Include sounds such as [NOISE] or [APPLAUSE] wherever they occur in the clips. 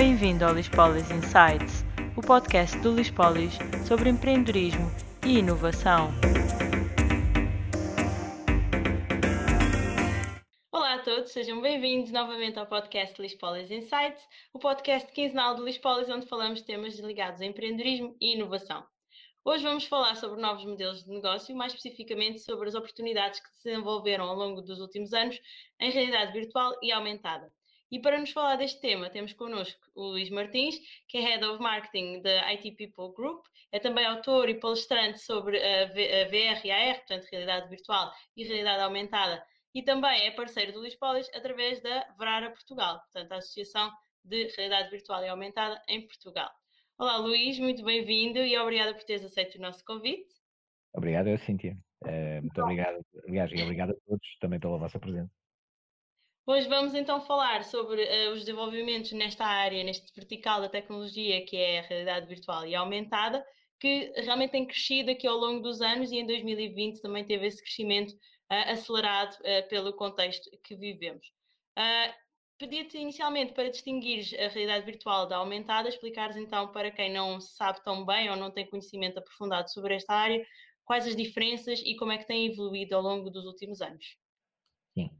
Bem-vindo ao Lispolis Insights, o podcast do Lispolis sobre empreendedorismo e inovação. Olá a todos, sejam bem-vindos novamente ao podcast Lispolis Insights, o podcast quinzenal do Lispolis onde falamos temas ligados a empreendedorismo e inovação. Hoje vamos falar sobre novos modelos de negócio, mais especificamente sobre as oportunidades que se desenvolveram ao longo dos últimos anos em realidade virtual e aumentada. E para nos falar deste tema, temos connosco o Luís Martins, que é Head of Marketing da IT People Group, é também autor e palestrante sobre a VR e AR, portanto, realidade virtual e realidade aumentada, e também é parceiro do Luís Polis através da Verara Portugal, portanto, a Associação de Realidade Virtual e Aumentada em Portugal. Olá, Luís, muito bem-vindo e obrigada por teres aceito o nosso convite. Obrigado, Cíntia. Uh, muito obrigado, aliás, e obrigado a todos também pela vossa presença. Hoje vamos então falar sobre uh, os desenvolvimentos nesta área, neste vertical da tecnologia que é a realidade virtual e aumentada, que realmente tem crescido aqui ao longo dos anos e em 2020 também teve esse crescimento uh, acelerado uh, pelo contexto que vivemos. Pedia-te inicialmente para distinguir a realidade virtual da aumentada, explicares então para quem não sabe tão bem ou não tem conhecimento aprofundado sobre esta área, quais as diferenças e como é que tem evoluído ao longo dos últimos anos. Sim.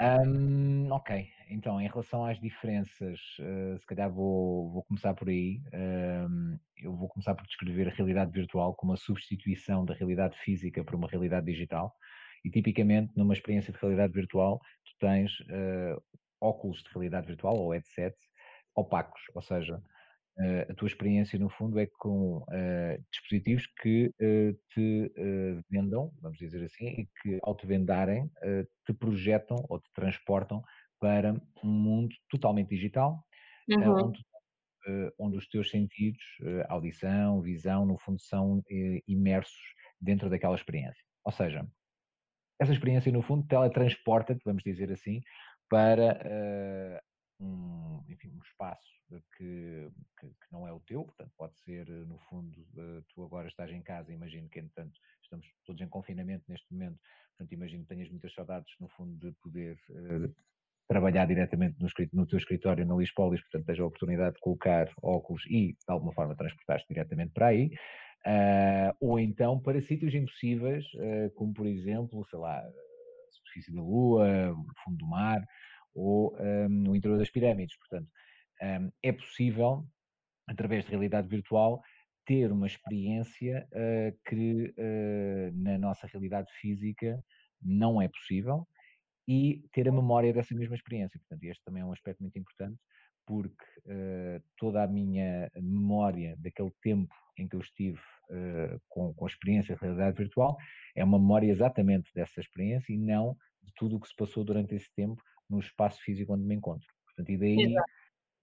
Um, ok, então em relação às diferenças, uh, se calhar vou, vou começar por aí. Um, eu vou começar por descrever a realidade virtual como a substituição da realidade física por uma realidade digital. E tipicamente, numa experiência de realidade virtual, tu tens uh, óculos de realidade virtual ou headsets opacos, ou seja, a tua experiência, no fundo, é com uh, dispositivos que uh, te vendam, vamos dizer assim, e que, ao te vendarem, te projetam ou te transportam para um mundo totalmente digital, uhum. onde, onde, os teus sentidos, audição, visão, no fundo, são imersos dentro daquela experiência. Ou seja, essa experiência, no fundo, teletransporta-te, vamos dizer assim, para um, enfim, um espaço que, que, que, não é o teu, portanto pode ser, no fundo, tu agora estás em casa, imagino que, entretanto, estamos todos em confinamento neste momento, portanto imagino que tenhas muitas saudades, no fundo, de poder uh, trabalhar diretamente no, no, teu escritório na Lispolis, portanto tens a oportunidade de colocar óculos e, de alguma forma, transportar-te diretamente para aí, uh, ou então para sítios impossíveis, uh, como por exemplo, sei lá, a superfície da Lua, o fundo do mar, ou um, no interior das pirâmides. Portanto, um, é possível, através de realidade virtual, ter uma experiência uh, que uh, na nossa realidade física não é possível e ter a memória dessa mesma experiência. Portanto, este também é um aspecto muito importante, porque uh, toda a minha memória daquele tempo em que eu estive com, com a experiência de realidade virtual é uma memória exatamente dessa experiência e não de tudo o que se passou durante esse tempo no espaço físico onde me encontro. Portanto, e daí, Exato.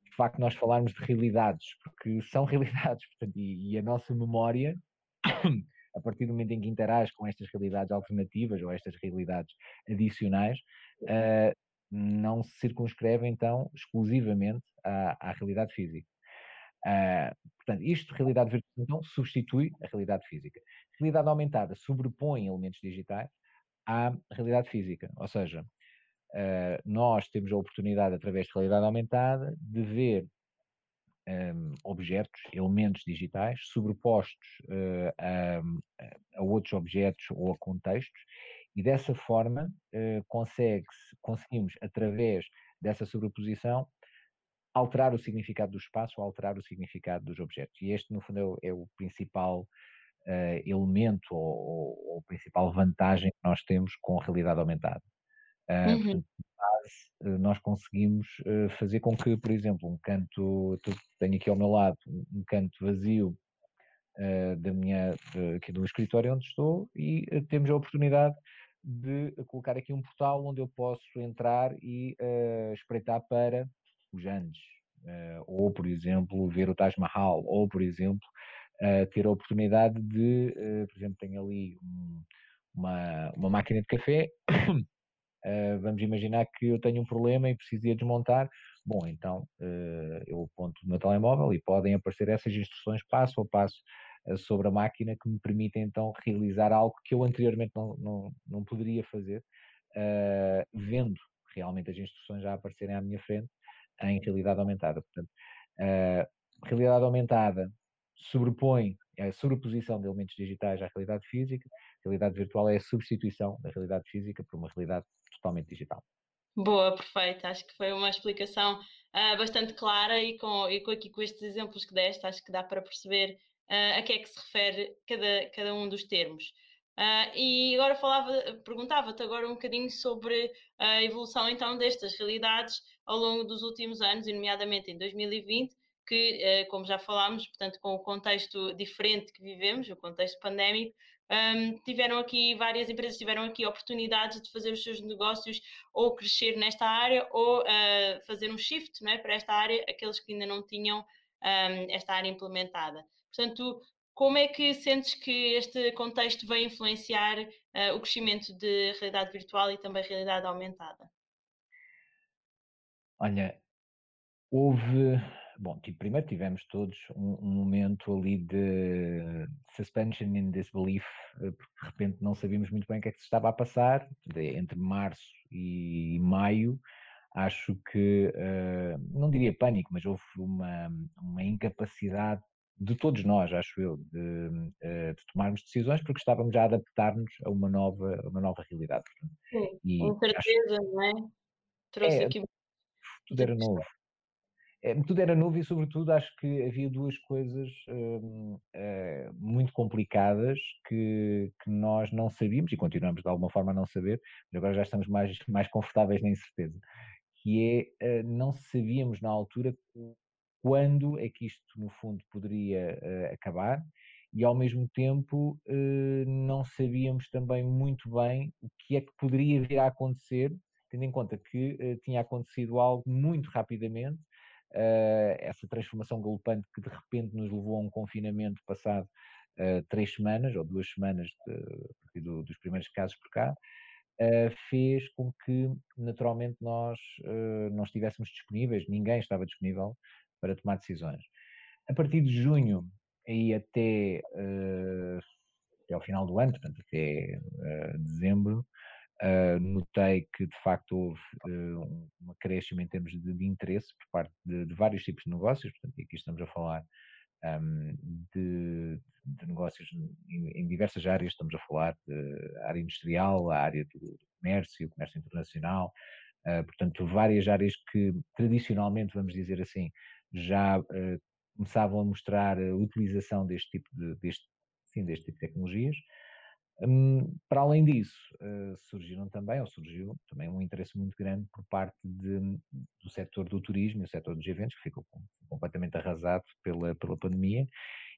de facto, nós falarmos de realidades, porque são [LAUGHS] realidades, portanto, e, e a nossa memória, [COUGHS] a partir do momento em que interage com estas realidades alternativas ou estas realidades adicionais, uh, não se circunscreve então exclusivamente à, à realidade física. Uh, portanto, isto, realidade virtual, então, substitui a realidade física. Realidade aumentada sobrepõe elementos digitais à realidade física, ou seja, uh, nós temos a oportunidade, através de realidade aumentada, de ver um, ehm, objetos, elementos digitais, sobrepostos uh, a, a, outros objetos ou a contextos, e dessa forma uh, conseguimos, através dessa sobreposição, alterar o significado do espaço, alterar o significado dos objetos. E este, no fundo, é o, é o principal elemento ou, ou, ou, principal vantagem que nós temos com a realidade aumentada. Uh, uhum. portanto, eh, nós conseguimos uh, fazer com que, por exemplo, um canto, tenho aqui ao meu lado um canto vazio da minha, de, aqui do escritório onde estou e temos a oportunidade de colocar aqui um portal onde eu posso entrar e espreitar para os Andes, ou por exemplo ver o Taj Mahal, ou por exemplo ter a oportunidade de, por exemplo, tenho ali um, uma, uma máquina de café Uh, vamos imaginar que eu tenho um problema e preciso de desmontar. Bom, então uh, eu aponto no meu telemóvel e podem aparecer essas instruções passo a passo uh, sobre a máquina que me permitem então realizar algo que eu anteriormente não, não, não poderia fazer, vendo realmente as instruções já aparecerem à minha frente em realidade aumentada. Portanto, realidade aumentada sobrepõe é a sobreposição de elementos digitais à realidade física, a realidade virtual é a substituição da realidade física por uma realidade totalmente digital. Boa, perfeito. Acho que foi uma explicação uh, bastante clara e com, e com aqui com estes exemplos que deste, acho que dá para perceber uh, a que é que se refere cada, cada um dos termos. Uh, e agora falava, perguntava-te agora um bocadinho sobre a evolução então destas realidades ao longo dos últimos anos, e nomeadamente em 2020, que, como já falámos, portanto, com o contexto diferente que vivemos, o contexto pandémico, um, tiveram aqui, várias empresas tiveram aqui oportunidades de fazer os seus negócios ou crescer nesta área ou uh, fazer um shift não é, para esta área, aqueles que ainda não tinham um, esta área implementada. Portanto, como é que sentes que este contexto vai influenciar uh, o crescimento de realidade virtual e também realidade aumentada? Olha, houve Bom, tipo, primeiro tivemos todos um, um, momento ali de suspension in disbelief, eh, porque de repente não sabíamos muito bem o que é que se estava a passar, entre março e maio, acho que, uh, não diria pânico, mas houve uma, uma incapacidade de todos nós, acho eu, de, uh, de, tomarmos decisões porque estávamos a adaptar-nos a uma nova, uma nova realidade. Sim, e com certeza, acho, não é? Trouxe é, aqui. Tudo era novo. É, tudo era novo e, sobretudo, acho que havia duas coisas hum, eh, muito complicadas que, que, nós não sabíamos e continuamos de alguma forma a não saber, mas agora já estamos mais, [LAUGHS] mais confortáveis na incerteza, que é, uh, não sabíamos na altura quando é que isto, no fundo, poderia acabar e, ao mesmo tempo, não sabíamos também muito bem o que é que poderia vir a acontecer, tendo em conta que tinha acontecido algo muito rapidamente essa transformação galopante que de repente nos levou a um confinamento passado uh, três semanas ou duas semanas de, do, dos primeiros casos por cá, uh, fez com que naturalmente nós não estivéssemos disponíveis, ninguém estava disponível para tomar decisões. A partir de junho e até, até ao final do ano, portanto até dezembro, Uh, notei que de facto houve uh, um acréscimo em termos de, de interesse por parte de, de, vários tipos de negócios, portanto, aqui estamos a falar um, de, de, negócios em, em, diversas áreas, estamos a falar da área industrial, a área do, comércio, comércio internacional, uh, portanto, várias áreas que tradicionalmente, vamos dizer assim, já começavam a mostrar a utilização deste tipo de, deste, sim, deste tipo de tecnologias. Um, para além disso, uh, surgiram também, ou surgiu também um interesse muito grande por parte de, do setor do turismo e o setor dos eventos, que ficou completamente arrasado pela, pela pandemia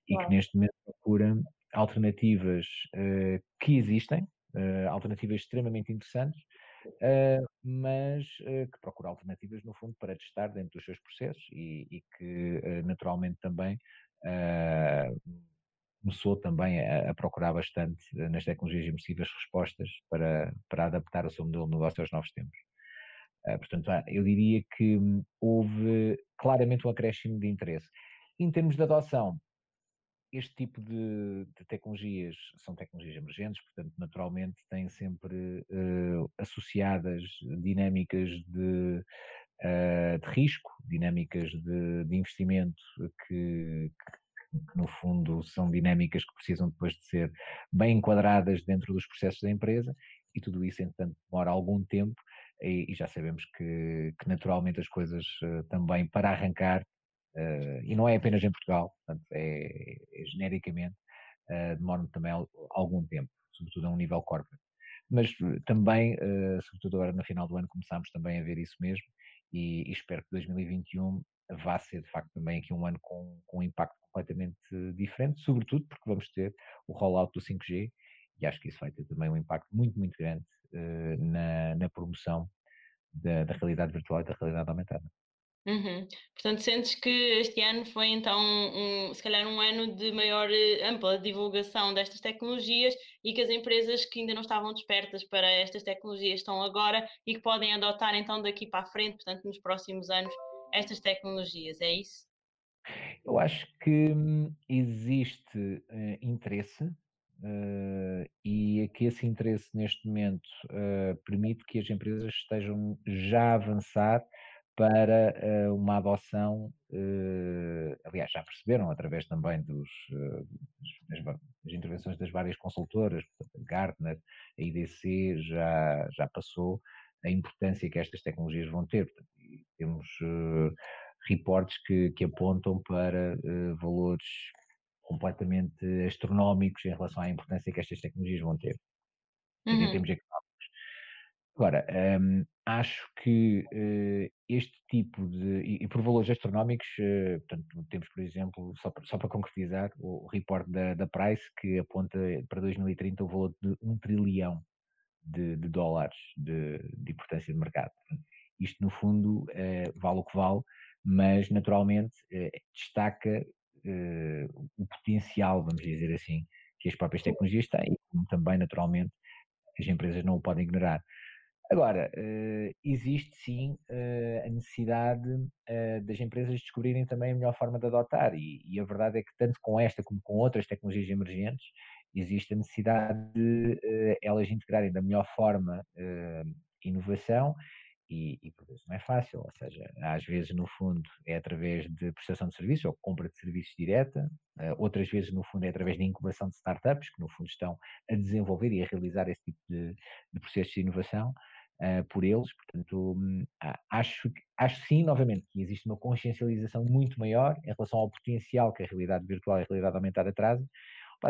e que neste momento procura alternativas uh, que existem, uh, alternativas extremamente interessantes, mas que procura alternativas, no fundo, para testar dentro dos seus processos e, e que naturalmente também começou também a, a, procurar bastante eh, nas tecnologias imersivas respostas para, para adaptar o seu modelo de negócio aos novos tempos. Uh, portanto, eu diria que hum, houve claramente um acréscimo de interesse. Em termos de adoção, este tipo de, de tecnologias são tecnologias emergentes, portanto, naturalmente têm sempre uh, associadas dinâmicas de, uh, de risco, dinâmicas de, de investimento que, que no fundo são dinâmicas que precisam depois de ser bem enquadradas dentro dos processos da empresa e tudo isso, entretanto, demora algum tempo e, e já sabemos que, que, naturalmente as coisas uh, também para arrancar, uh, e não é apenas em Portugal, portanto, é, é genericamente, uh, demoram também algum tempo, sobretudo a um nível corporate. Mas também, sobretudo agora no final do ano, começámos também a ver isso mesmo e espero que 2021 vá ser de facto também aqui um ano com, com um impacto completamente diferente, sobretudo porque vamos ter o rollout do 5G e acho que isso vai ter também um impacto muito, muito grande uh, na, na promoção da, da, realidade virtual e da realidade aumentada. Uhum. Portanto, sentes que este ano foi então, um, se calhar, um ano de maior eh, ampla divulgação destas tecnologias e que as empresas que ainda não estavam despertas para estas tecnologias estão agora e que podem adotar então daqui para a frente, portanto, nos próximos anos, estas tecnologias, é isso? Eu acho que hum, existe uh, interesse uh, e é que esse interesse neste momento uh, permite que as empresas estejam já a avançar para uma adoção, aliás, já perceberam através também dos, das, das, intervenções das várias consultoras, a Gartner, a IDC já, já passou a importância que estas tecnologias vão ter. Portanto, temos reportes que, que, apontam para valores completamente astronómicos em relação à importância que estas tecnologias vão ter, uhum. em termos económicos. Agora, um, acho que uh, este tipo de. E, e, por valores astronómicos, uh, portanto, temos, por exemplo, só para, só para concretizar, o, o report da, da Price que aponta para 2030 o valor de um trilhão de, de dólares de, de, importância de mercado. Isto, no fundo, uh, vale o que vale, mas naturalmente destaca o potencial, vamos dizer assim, que as próprias tecnologias têm, como também, naturalmente, as empresas não o podem ignorar. Agora, existe sim a necessidade das empresas descobrirem também a melhor forma de adotar, e, a verdade é que, tanto com esta como com outras tecnologias emergentes, existe a necessidade de elas integrarem da melhor forma inovação, e, e por vezes não é fácil, ou seja, às vezes no fundo é através de prestação de serviços ou compra de serviços direta, outras vezes no fundo é através de incubação de startups, que no fundo estão a desenvolver e a realizar esse tipo de, de processos de inovação uh, por eles. Portanto, hum, acho, acho sim, novamente, que existe uma consciencialização muito maior em relação ao potencial que a realidade virtual e a realidade aumentada trazem,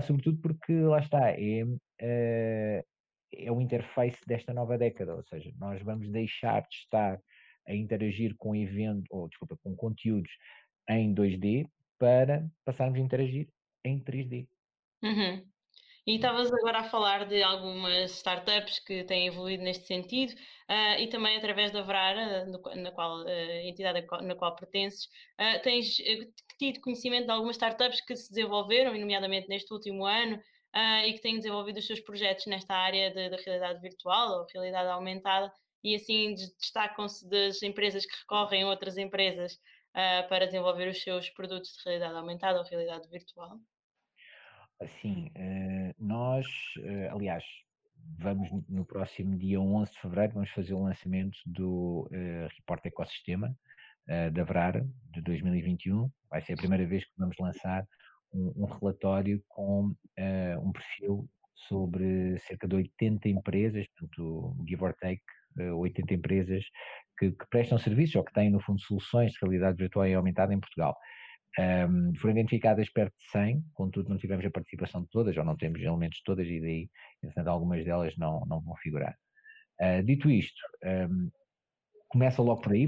sobretudo porque, lá está, é, uh, é o interface desta nova década, ou seja, nós vamos deixar de estar a interagir com evento, ou desculpa, com conteúdos em 2D para passarmos a interagir em 3D. Uhum. E estavas agora a falar de algumas startups que têm evoluído neste sentido uh, e também através da Vrara, no, na qual, uh, entidade na qual pertences, uh, tens tido conhecimento de algumas startups que se desenvolveram, nomeadamente neste último ano, e que têm desenvolvido os seus projetos nesta área da realidade virtual ou realidade aumentada e assim destacam-se das empresas que recorrem a outras empresas para desenvolver os seus produtos de realidade aumentada ou realidade virtual. Assim, eh, nós, eh, aliás, vamos no próximo dia 11 de fevereiro, vamos fazer o lançamento do uh, Report Ecosistema da Vrara de 2021. Vai ser a primeira vez que vamos lançar um, relatório com um perfil sobre cerca de 80 empresas, portanto, give or take, 80 empresas que, que prestam serviços ou que têm, no fundo, soluções de realidade virtual e aumentada em Portugal. Um, foram identificadas perto de 100, contudo não tivemos a participação de todas, ou não temos elementos de todas, e daí, entretanto, algumas delas não, não vão figurar. Uh, dito isto, um, começa logo por aí,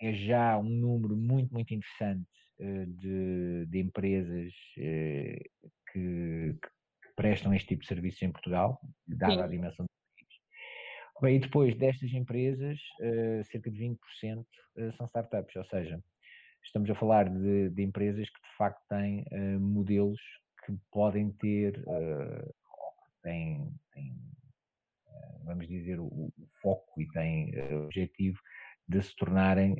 é já um número muito, muito interessante uh, de, de, empresas uh, que, que, prestam este tipo de serviços em Portugal, dada Sim. a dimensão do país. Bem, e depois destas empresas, cerca de 20% são startups, ou seja, estamos a falar de, de empresas que de facto têm uh, modelos que podem ter, uh, têm, têm uh, vamos dizer, o, o, foco e têm o objetivo de se tornarem,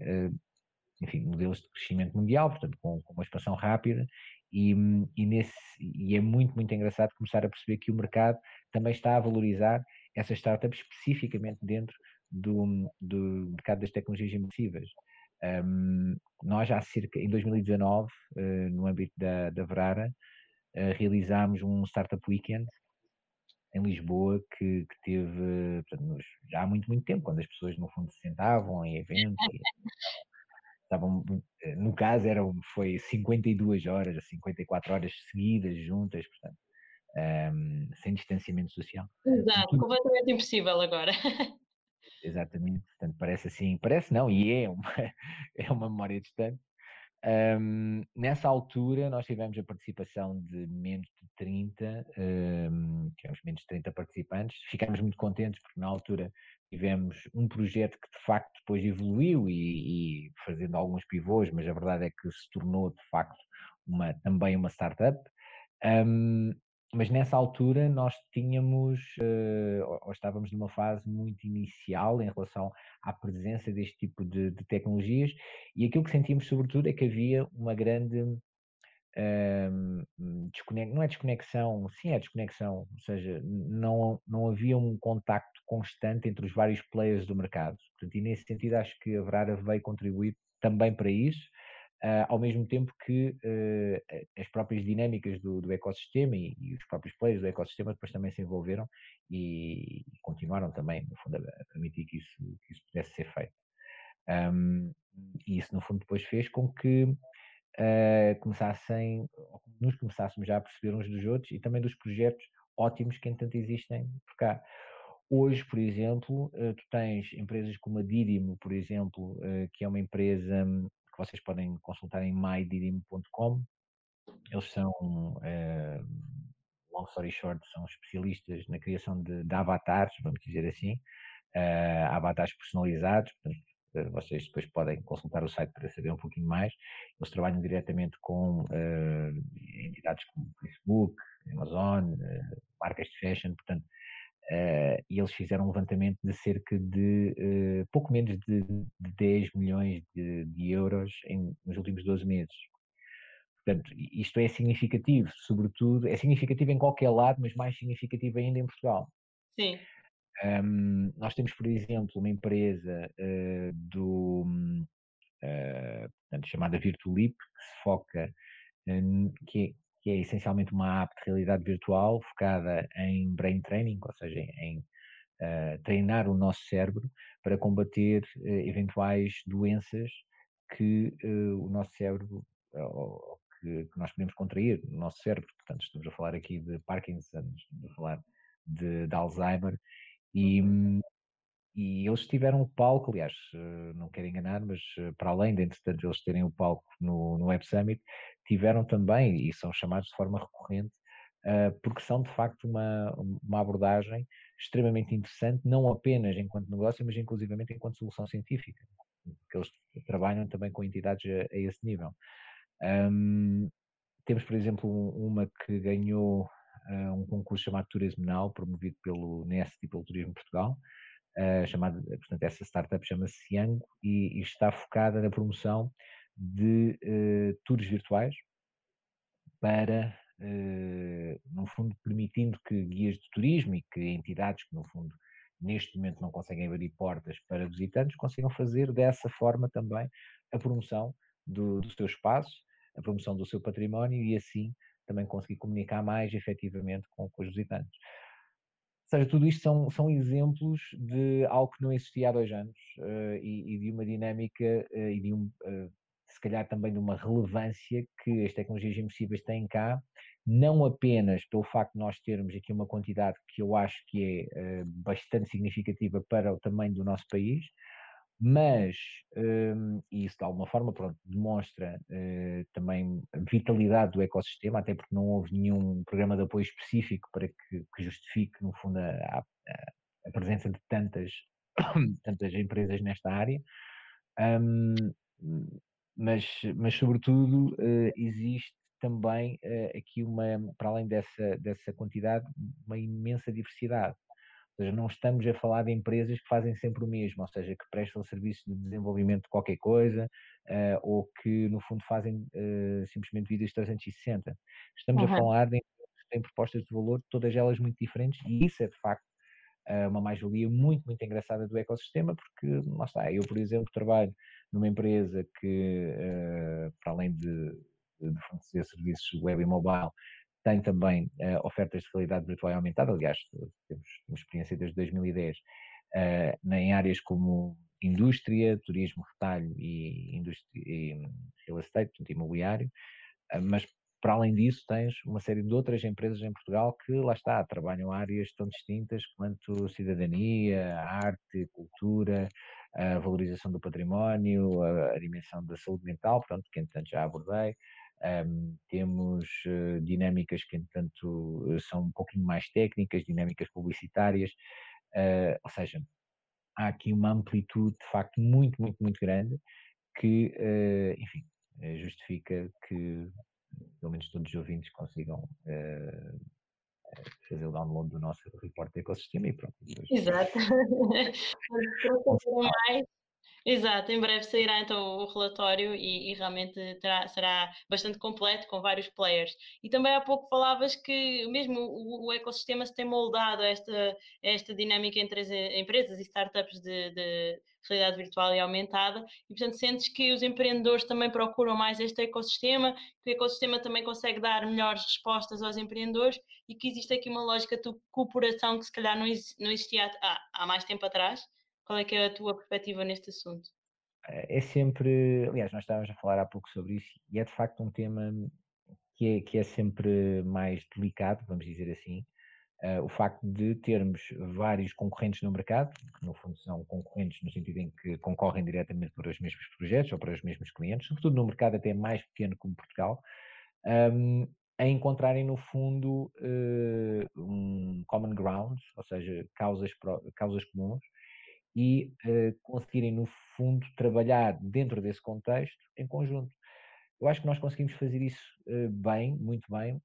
enfim, modelos de crescimento mundial, portanto, com, com uma expansão rápida e, e, nesse, e é muito, muito engraçado começar a perceber que o mercado também está a valorizar essas startups especificamente dentro do, do mercado das tecnologias imersivas. Um, nós já cerca, em 2019, uh, eh, no âmbito da, da Verara, uh, realizámos um Startup Weekend em Lisboa que, que teve portanto, já há muito, muito tempo, quando as pessoas no fundo se sentavam em eventos. E, [LAUGHS] estavam, eh, no caso eram, foi 52 horas, 54 horas seguidas, juntas, portanto, um, sem distanciamento social. Exato, completamente impossível agora. [LAUGHS] Exatamente, portanto parece assim, parece não, e é uma, [LAUGHS] é uma memória distante. Um, nessa altura nós tivemos a participação de menos de 30, um, tivemos menos de 30 participantes, ficámos muito contentes porque na altura tivemos um projeto que de facto depois evoluiu e, e fazendo alguns pivôs, mas a verdade é que se tornou de facto uma, também uma startup. Um, mas nessa altura nós tínhamos, uh, ou estávamos numa fase muito inicial em relação à presença deste tipo de, de, tecnologias, e aquilo que sentimos sobretudo é que havia uma grande hum, não é desconexão, sim é desconexão, ou seja, não, não havia um contacto constante entre os vários players do mercado. Portanto, e nesse sentido acho que a Verara veio contribuir também para isso, ao mesmo tempo que uh, as próprias dinâmicas do, do ecossistema e, e, os próprios players do ecossistema depois também se envolveram e, e continuaram também, no fundo, a, permitir que isso, que isso pudesse ser feito. Um, e isso, no fundo, depois fez com que uh, começassem, nos começássemos já a perceber uns dos outros e também dos projetos ótimos que, entanto, existem por cá. Hoje, por exemplo, tu tens empresas como a Didimo, por exemplo, que é uma empresa que vocês podem consultar em mydidimo.com. Eles são, long story short, são especialistas na criação de, de avatares, vamos dizer assim, avatares personalizados, portanto, eh, vocês depois podem consultar o site para saber um pouquinho mais. Eles trabalham diretamente com entidades como Facebook, Amazon, marcas de fashion, portanto, uh, e eles fizeram um levantamento de cerca de pouco menos de, de 10 milhões de, de euros em, nos últimos 12 meses. Portanto, isto é significativo, sobretudo, é significativo em qualquer lado, mas mais significativo ainda em Portugal. Sim. Um, nós temos, por exemplo, uma empresa uh, do, uh, portanto, chamada Virtualip, que se foca, um, que, é, que, é, essencialmente uma app de realidade virtual focada em brain training, ou seja, em uh, treinar o nosso cérebro para combater eventuais doenças que o nosso cérebro, ou, que, que, nós podemos contrair no nosso cérebro. Portanto, estamos a falar aqui de Parkinson, estamos a falar de, de Alzheimer e, e eles tiveram o palco, aliás, eh, não quero enganar, mas eh, para além de, entretanto, eles terem o palco no, no Web Summit, tiveram também, e são chamados de forma recorrente, uh, porque são de facto uma, uma abordagem extremamente interessante, não apenas enquanto negócio, mas inclusivamente enquanto solução científica, porque eles trabalham também com entidades a, a esse nível. Um, temos, por exemplo, uma que ganhou uh, um concurso chamado Turismo Now, promovido pelo NEST e pelo Turismo Portugal, uh, chamado, portanto, essa startup chama-se Ciango e, e, está focada na promoção de uh, tours virtuais para, no fundo, permitindo que guias de turismo e que entidades que, no fundo, neste momento não conseguem abrir portas para visitantes, consigam fazer dessa forma também a promoção do, do seu espaço, a promoção do seu património e assim também conseguir comunicar mais efetivamente com, com os visitantes. Ou seja, tudo isto são, são exemplos de algo que não existia há dois anos uh, e, e, de uma dinâmica uh, e de um, uh, se calhar também de uma relevância que as tecnologias imersivas têm cá, não apenas pelo facto de nós termos aqui uma quantidade que eu acho que é bastante significativa para o tamanho do nosso país, mas, um, isso de alguma forma, pronto, demonstra uh, também a vitalidade do ecossistema, até porque não houve nenhum programa de apoio específico para que, que justifique, no fundo, a, a, a, presença de tantas, [COUGHS] tantas empresas nesta área. Um, mas, mas, sobretudo, uh, existe também uh, aqui uma, para além dessa, dessa quantidade, uma imensa diversidade seja, não estamos a falar de empresas que fazem sempre o mesmo, ou seja, que prestam serviços de desenvolvimento de qualquer coisa uh, ou que, no fundo, fazem uh, simplesmente vidas 360. Estamos uhum. a falar de empresas que têm propostas de valor, todas elas muito diferentes, e isso é, de facto, uh, uma mais-valia muito, muito engraçada do ecossistema, porque, lá está, eu, por exemplo, trabalho numa empresa que, para além de, de fornecer serviços web e mobile, tem também uh, ofertas de realidade virtual aumentada, aliás, temos uma experiência desde 2010 uh, em áreas como indústria, turismo, retalho e, indústria, e real estate, portanto, imobiliário, uh, mas para além disso tens uma série de outras empresas em Portugal que lá está, trabalham áreas tão distintas quanto cidadania, arte, cultura, a valorização do património, a, a dimensão da saúde mental, pronto, que entretanto já abordei, um, temos uh, dinâmicas que, entretanto, eh, são um pouquinho mais técnicas, dinâmicas publicitárias, uh, ou seja, há aqui uma amplitude de facto muito, muito, muito grande que, uh, enfim, justifica que pelo menos todos os ouvintes consigam fazer o download do nosso report de ecossistema e pronto. Exato. [LAUGHS] [LAUGHS] mais, Exato, em breve sairá então o relatório e, e realmente terá, será bastante completo com vários players. E também há pouco falavas que mesmo o, o ecossistema se tem moldado a esta, esta dinâmica entre as empresas e startups de, de realidade virtual e aumentada, e portanto sentes que os empreendedores também procuram mais este ecossistema, que o ecossistema também consegue dar melhores respostas aos empreendedores e que existe aqui uma lógica de cooperação que se calhar não, existia há, há mais tempo atrás qual é que é a tua perspectiva neste assunto? É sempre, aliás, nós estávamos a falar há pouco sobre isso e é de facto um tema que é, que é sempre mais delicado, vamos dizer assim, uh, o facto de termos vários concorrentes no mercado, que no fundo são concorrentes no sentido em que concorrem diretamente para os mesmos projetos ou para os mesmos clientes, sobretudo no mercado até mais pequeno como Portugal, um, a encontrarem no fundo uh, um common ground, ou seja, causas, causas comuns, e uh, conseguirem, no fundo, trabalhar dentro desse contexto em conjunto. Eu acho que nós conseguimos fazer isso uh, bem, muito bem,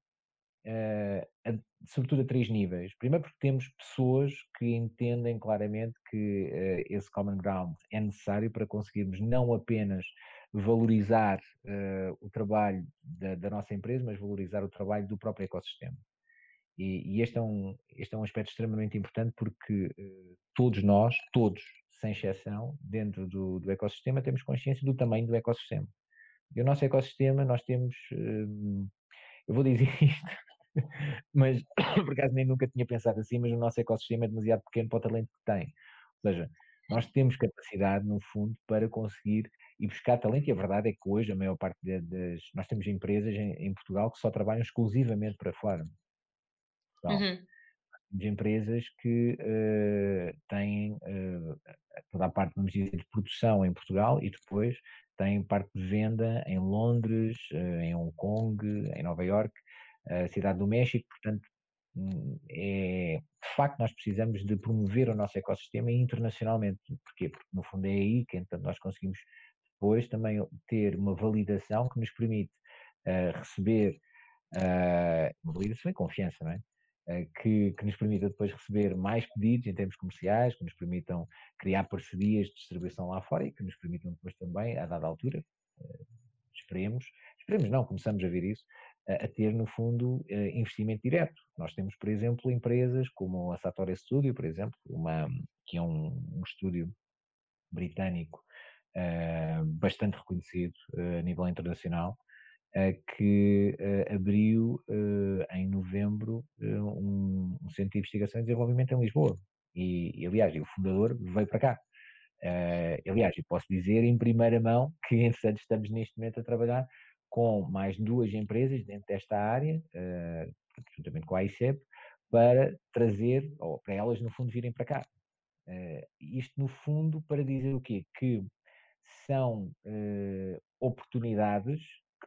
uh, a, sobretudo a três níveis. Primeiro, porque temos pessoas que entendem claramente que esse common ground é necessário para conseguirmos não apenas valorizar o trabalho da, da nossa empresa, mas valorizar o trabalho do próprio ecossistema. E, e, este, é um, este é um aspecto extremamente importante porque uh, todos nós, todos, sem exceção, dentro do, do, ecossistema, temos consciência do tamanho do ecossistema. E o nosso ecossistema, nós temos, uh, eu vou dizer [LAUGHS] isto, mas [COUGHS] por acaso nem nunca tinha pensado assim, mas o nosso ecossistema é demasiado pequeno para o talento que tem. Ou seja, nós temos capacidade, no fundo, para conseguir e buscar talento, e a verdade é que hoje a maior parte das. Nós temos empresas em, em Portugal que só trabalham exclusivamente para fora. Uhum. De empresas que uh, têm uh, toda a parte, vamos dizer, de produção em Portugal e depois têm parte de venda em Londres, uh, em Hong Kong, em Nova York, a cidade do México, portanto, hum, é, de facto nós precisamos de promover o nosso ecossistema internacionalmente. Porquê? Porque no fundo é aí que então, nós conseguimos depois também ter uma validação que nos permite uh, receber uh, uma validação e confiança, não é? Eh, que, que, nos permita depois receber mais pedidos em termos comerciais, que nos permitam criar parcerias de distribuição lá fora e que nos permitam depois também, a dada altura, eh, esperemos, esperemos não, começamos a ver isso, a ter no fundo eh, investimento direto. Nós temos, por exemplo, empresas como a Satori Studio, por exemplo, uma, que é um, um estúdio britânico bastante reconhecido a nível internacional, que uh, abriu uh, em novembro um, centro de investigação e desenvolvimento em Lisboa. E, e aliás, o fundador veio para cá. aliás, eu posso dizer em primeira mão [LAUGHS] que, entretanto, estamos neste momento a trabalhar com mais duas empresas dentro desta área, juntamente com a ICEP, para trazer, ou para elas, no fundo, virem para cá. isto, no fundo, para dizer o quê? Que são oportunidades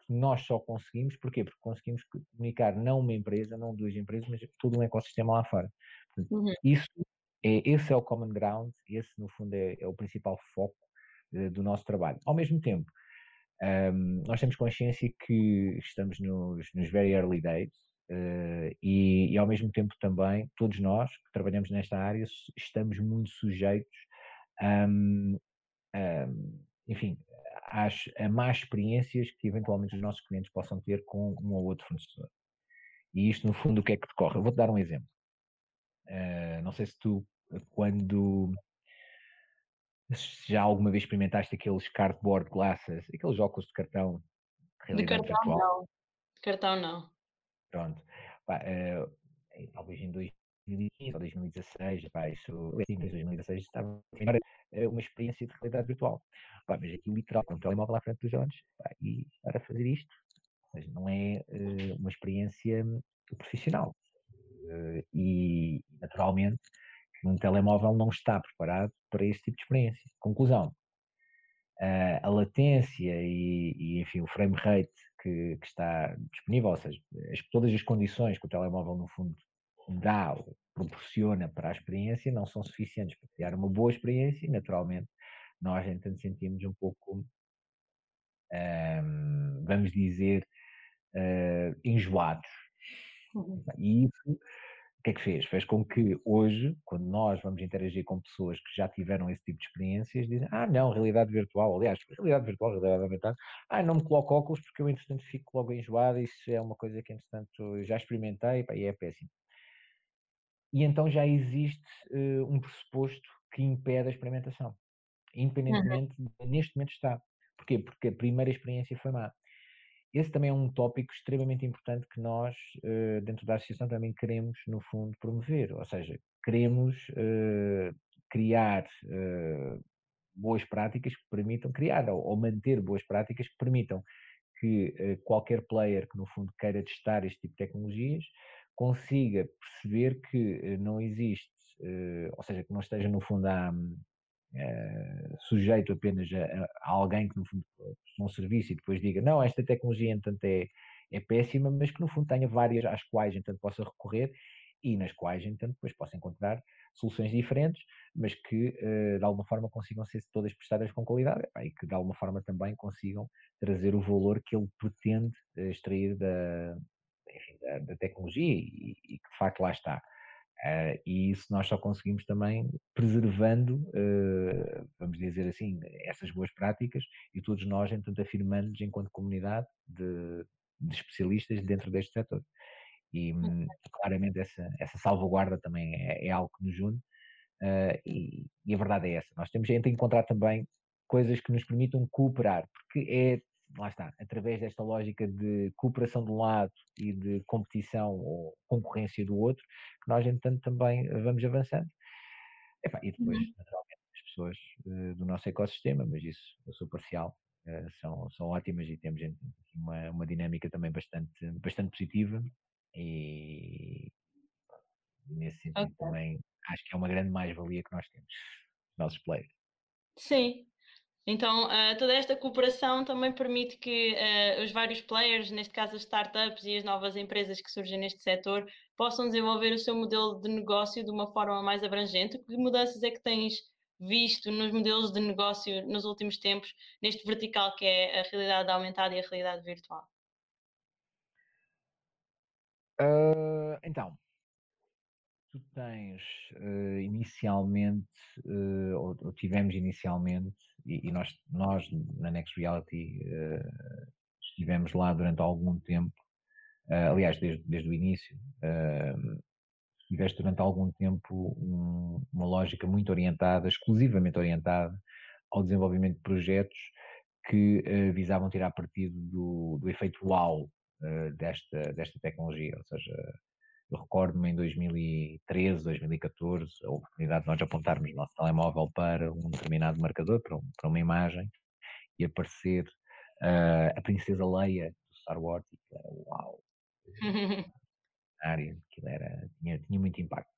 nós só conseguimos, porquê? Porque conseguimos comunicar não uma empresa, não duas empresas, mas todo um ecossistema lá fora. Uhum. Isso é, esse é o common ground, esse no fundo é, é o principal foco uh, do nosso trabalho. Ao mesmo tempo, um, nós temos consciência que estamos nos, nos very early days uh, e, e, ao mesmo tempo também, todos nós que trabalhamos nesta área estamos muito sujeitos um, um, enfim, às, a más experiências que eventualmente os nossos clientes possam ter com um ou outro fornecedor. E isto, no fundo, o que é que decorre? Eu vou-te dar um exemplo. Uh, não sei se tu, quando já alguma vez experimentaste aqueles cardboard glasses, aqueles óculos de cartão de cartão virtual. não. De cartão não. Pronto. uh, talvez em 2015 ou 2016, pá, isso, em 2016 estava uma experiência de realidade virtual. Pá, mas aqui literal, com o telemóvel à frente dos olhos, pá, e para fazer isto, mas não é uh, uma experiência profissional. Uh, e, naturalmente, um telemóvel não está preparado para esse tipo de experiência. Conclusão, uh, a latência e, e, enfim, o frame rate que, que está disponível, ou seja, as, todas as condições que o telemóvel, no fundo, dá ou proporciona para a experiência não são suficientes para criar uma boa experiência e, naturalmente, nós então sentimos um pouco, um, vamos dizer, uh, enjoados. Uhum. E isso, que é que fez? Fez com que hoje, quando nós vamos interagir com pessoas que já tiveram esse tipo de experiências, dizem, ah não, realidade virtual, aliás, realidade virtual, realidade aumentada, ah, não me coloco óculos porque eu, entretanto, fico logo enjoado, isso é uma coisa que, entretanto, já experimentei pá, e é péssimo. E então já existe uh, um pressuposto que impede a experimentação, independentemente uhum. de neste momento está. Porquê? Porque a primeira experiência foi má. Esse também é um tópico extremamente importante que nós, uh, dentro da associação, também queremos, no fundo, promover. Ou seja, queremos uh, criar boas práticas que permitam, criar ou, ou, manter boas práticas que permitam que qualquer player que, no fundo, queira testar este tipo de tecnologias consiga perceber que não existe, ou seja, que não esteja, no fundo, a, eh, sujeito apenas a, a, alguém que no fundo um serviço e depois diga não, esta tecnologia entanto é, é péssima, mas que no fundo tenha várias às quais entanto possa recorrer e nas quais entanto depois possa encontrar soluções diferentes, mas que de alguma forma consigam ser todas prestadas com qualidade e que de alguma forma também consigam trazer o valor que ele pretende extrair da, enfim, da, da tecnologia e, e, que de facto lá está. Uh, e isso nós só conseguimos também preservando, uh, vamos dizer assim, essas boas práticas e todos nós, entanto, afirmando enquanto comunidade de, de, especialistas dentro deste setor. E hum, claramente essa, essa salvaguarda também é, é algo que nos une uh, e, e, a verdade é essa. Nós temos que encontrar também coisas que nos permitam cooperar, porque é lá está, através desta lógica de cooperação de um lado e de competição ou concorrência do outro, que nós, entretanto, também vamos avançando. e depois, uhum. naturalmente, as pessoas uh, do nosso ecossistema, mas isso eu sou parcial, uh, são, são ótimas e temos uma, uma dinâmica também bastante, bastante positiva e nesse sentido okay. também acho que é uma grande mais-valia que nós temos, os nossos players. Sim, então, uh, toda esta cooperação também permite que uh, os vários players, neste caso as startups e as novas empresas que surgem neste setor, possam desenvolver o seu modelo de negócio de uma forma mais abrangente. Que mudanças é que tens visto nos modelos de negócio nos últimos tempos, neste vertical que é a realidade aumentada e a realidade virtual? Uh, então, tu tens uh, inicialmente, uh, ou, ou, tivemos inicialmente, e, e, nós, nós na Next Reality uh, estivemos lá durante algum tempo, aliás, desde, desde o início, tiveste durante algum tempo um, uma lógica muito orientada, exclusivamente orientada ao desenvolvimento de projetos que visavam tirar partido do, do efeito wow desta, desta tecnologia, ou seja, eu recordo-me em 2013, 2014, a oportunidade de nós apontarmos o nosso telemóvel para um determinado marcador, para, um, para uma imagem, e aparecer uh, a Princesa Leia do Star Wars, e que era uau! [LAUGHS] área, aquilo era, tinha, tinha muito impacto.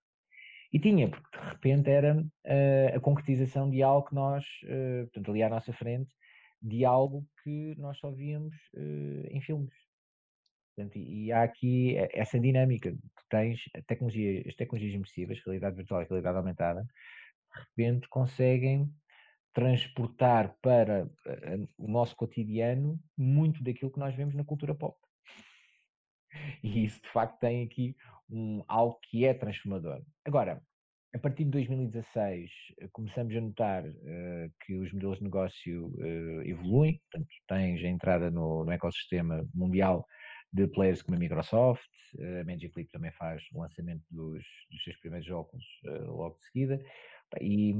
E tinha, porque de repente era uh, a concretização de algo que nós, uh, portanto, ali à nossa frente, de algo que nós só víamos uh, em filmes. Portanto, e há aqui essa dinâmica. Tu tens tecnologia, as tecnologias imersivas, realidade virtual e realidade aumentada, de repente conseguem transportar para uh, o nosso cotidiano muito daquilo que nós vemos na cultura pop. [LAUGHS] E isso de facto tem aqui um, algo que é transformador. Agora, a partir de 2016 eh, começamos a notar uh, que os modelos de negócio uh, evoluem, portanto tens a entrada no, no ecossistema mundial de players como a Microsoft, a Magic Leap também faz o lançamento dos, dos seus primeiros óculos uh, logo de seguida, e,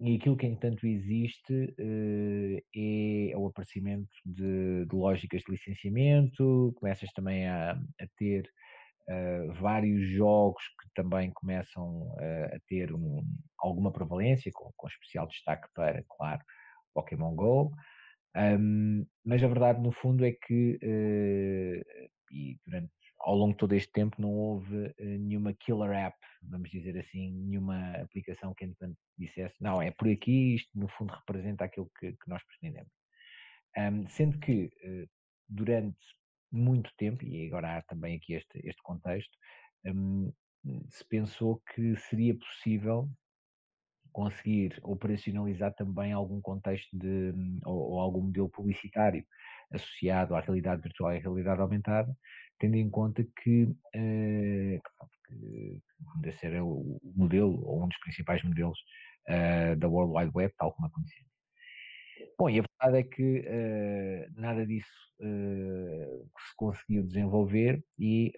e aquilo que entanto existe uh, é o aparecimento de, de, lógicas de licenciamento, começas também a, a ter uh, vários jogos que também começam a ter um, alguma prevalência, com, com especial destaque para, claro, Pokémon GO, um, mas a verdade, no fundo, é que, uh, e durante, ao longo de todo este tempo, não houve uh, nenhuma killer app, vamos dizer assim, nenhuma aplicação que, entanto, dissesse, não, é por aqui, isto, no fundo, representa aquilo que, que nós pretendemos. Um, sendo que, uh, durante muito tempo, e agora há também aqui este, este contexto, um, se pensou que seria possível conseguir operacionalizar também algum contexto de, ou, ou, algum modelo publicitário associado à realidade virtual e à realidade aumentada, tendo em conta que, uh, que ser o modelo, ou um dos principais modelos uh, da World Wide Web, tal como a conhecemos. Bom, e a verdade é que uh, nada disso uh, se conseguiu desenvolver e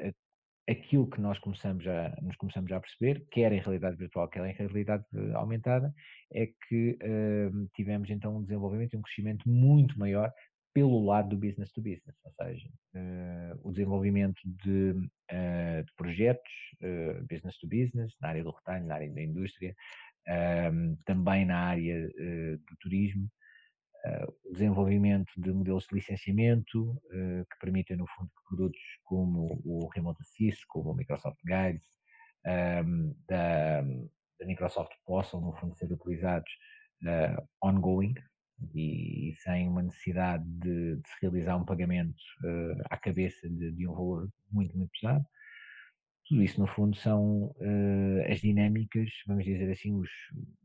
aquilo que nós começamos a, nos começamos a perceber, quer em realidade virtual, quer em realidade aumentada, é que uh, tivemos então um desenvolvimento e um crescimento muito maior pelo lado do business to business, ou seja, uh, o desenvolvimento de, uh, de projetos business to business, na área do retalho, na área da indústria, também na área do turismo, o desenvolvimento de modelos de licenciamento que permitem, no fundo, que produtos como o Remote Assist, como o Microsoft Guides, da, da Microsoft possam, no fundo, ser utilizados ongoing, e, sem uma necessidade de, de, se realizar um pagamento uh, à cabeça de, de, um valor muito, muito pesado. Tudo isso, no fundo, são uh, as dinâmicas, vamos dizer assim, os,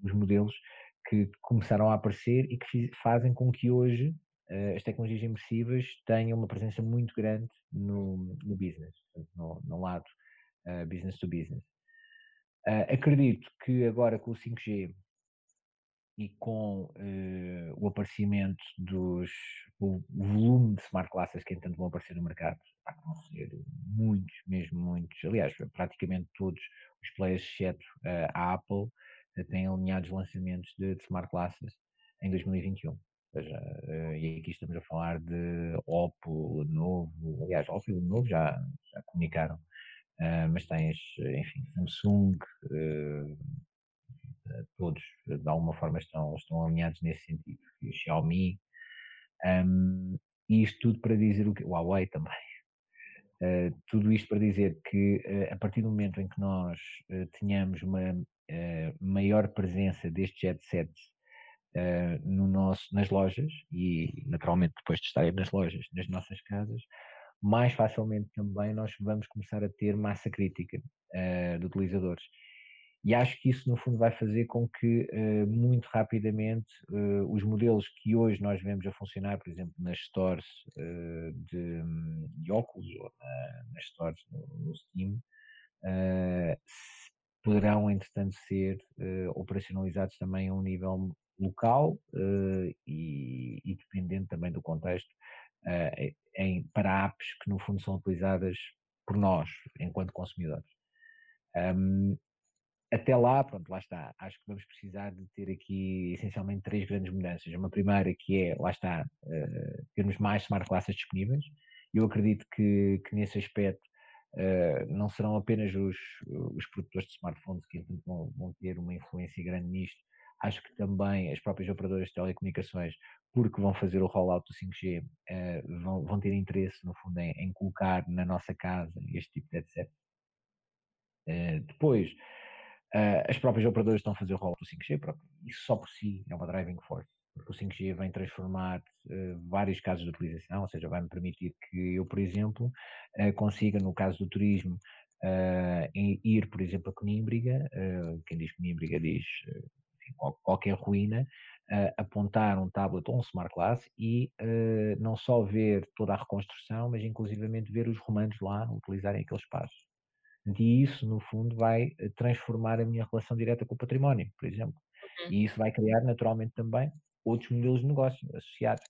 os modelos que começaram a aparecer e que fazem com que hoje uh, as tecnologias imersivas tenham uma presença muito grande no, no business, no, no lado uh, business to business. Uh, acredito que agora com o 5G e com o aparecimento dos o volume de smart classes que entanto vão aparecer no mercado, vão ser muitos, mesmo muitos, aliás, praticamente todos os players, exceto a Apple, têm alinhados lançamentos de, de smart classes em 2021. Ou seja, uh, e aqui estamos a falar de Oppo, Lenovo, aliás, Oppo Lenovo já, já comunicaram, uh, mas tens, enfim, Samsung, todos de alguma forma estão, estão alinhados nesse sentido, e Xiaomi, um, e isto tudo para dizer o que, Huawei também, tudo isto para dizer que a partir do momento em que nós tenhamos uma maior presença destes headsets no nosso, nas lojas e naturalmente depois de estarem nas lojas, nas nossas casas, mais facilmente também nós vamos começar a ter massa crítica de utilizadores. E acho que isso, no fundo, vai fazer com que, muito rapidamente, os modelos que hoje nós vemos a funcionar, por exemplo, nas stores de, de, óculos ou na, nas stores no, no Steam, poderão, entretanto, ser operacionalizados também a um nível local e, e, dependendo também do contexto, em, para apps que, no fundo, são utilizadas por nós, enquanto consumidores. Um, até lá, pronto, lá está. Acho que vamos precisar de ter aqui essencialmente três grandes mudanças. Uma primeira que é, lá está, uh, termos mais smart classes disponíveis. Eu acredito que, que nesse aspecto não serão apenas os, os produtores de smartphones que vão, vão ter uma influência grande nisto. Acho que também as próprias operadoras de telecomunicações, porque vão fazer o rollout do 5G, uh, eh, vão, vão ter interesse, no fundo, em, em, colocar na nossa casa este tipo de headset. depois, Uh, as próprias operadoras estão a fazer o rol do 5G, isso só por si é uma driving force, porque o 5G vem transformar uh, vários casos de utilização, ou seja, vai-me permitir que eu, por exemplo, uh, consiga, no caso do turismo, ir, por exemplo, a Conímbriga, quem diz Conímbriga diz enfim, qualquer ruína, apontar um tablet ou um smart class e não só ver toda a reconstrução, mas inclusivamente ver os romanos lá utilizarem aquele espaço. E isso, no fundo, vai transformar a minha relação direta com o património, por exemplo. Uhum. E isso vai criar, naturalmente, também outros modelos de negócio associados.